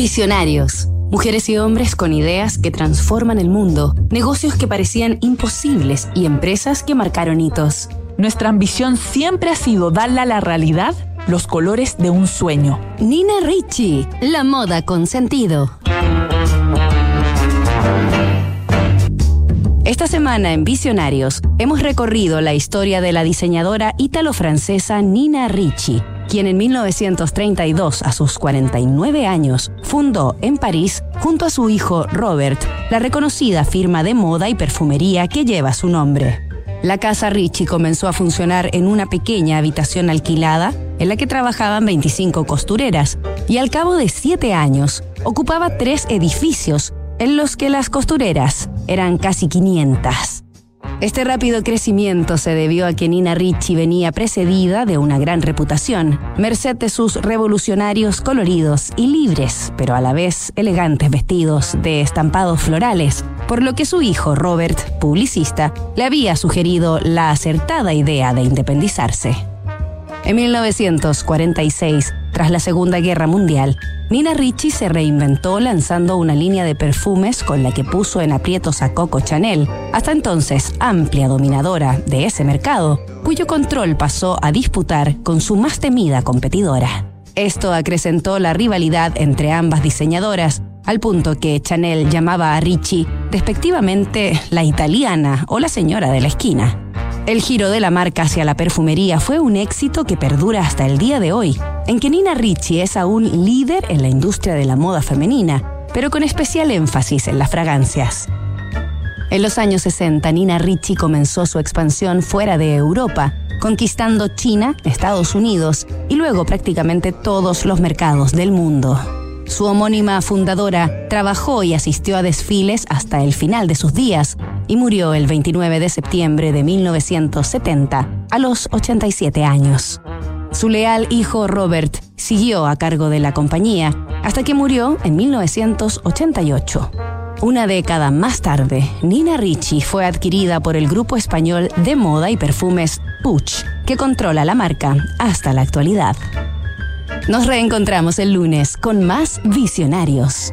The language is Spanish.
Visionarios. Mujeres y hombres con ideas que transforman el mundo, negocios que parecían imposibles y empresas que marcaron hitos. Nuestra ambición siempre ha sido darle a la realidad los colores de un sueño. Nina Ricci, la moda con sentido. Esta semana en Visionarios hemos recorrido la historia de la diseñadora ítalo-francesa Nina Ricci, quien en 1932, a sus 49 años, fundó en París, junto a su hijo Robert, la reconocida firma de moda y perfumería que lleva su nombre. La casa Ricci comenzó a funcionar en una pequeña habitación alquilada en la que trabajaban 25 costureras y al cabo de siete años ocupaba tres edificios en los que las costureras eran casi 500. Este rápido crecimiento se debió a que Nina Ricci venía precedida de una gran reputación, merced de sus revolucionarios coloridos y libres, pero a la vez elegantes vestidos de estampados florales, por lo que su hijo Robert, publicista, le había sugerido la acertada idea de independizarse. En 1946, tras la Segunda Guerra Mundial, Nina Ricci se reinventó lanzando una línea de perfumes con la que puso en aprietos a Coco Chanel, hasta entonces amplia dominadora de ese mercado, cuyo control pasó a disputar con su más temida competidora. Esto acrecentó la rivalidad entre ambas diseñadoras, al punto que Chanel llamaba a Ricci despectivamente la italiana o la señora de la esquina. El giro de la marca hacia la perfumería fue un éxito que perdura hasta el día de hoy, en que Nina Ricci es aún líder en la industria de la moda femenina, pero con especial énfasis en las fragancias. En los años 60, Nina Ricci comenzó su expansión fuera de Europa, conquistando China, Estados Unidos y luego prácticamente todos los mercados del mundo. Su homónima fundadora trabajó y asistió a desfiles hasta el final de sus días y murió el 29 de septiembre de 1970 a los 87 años. Su leal hijo Robert siguió a cargo de la compañía hasta que murió en 1988. Una década más tarde, Nina Ricci fue adquirida por el grupo español de moda y perfumes Puch, que controla la marca hasta la actualidad. Nos reencontramos el lunes con más visionarios.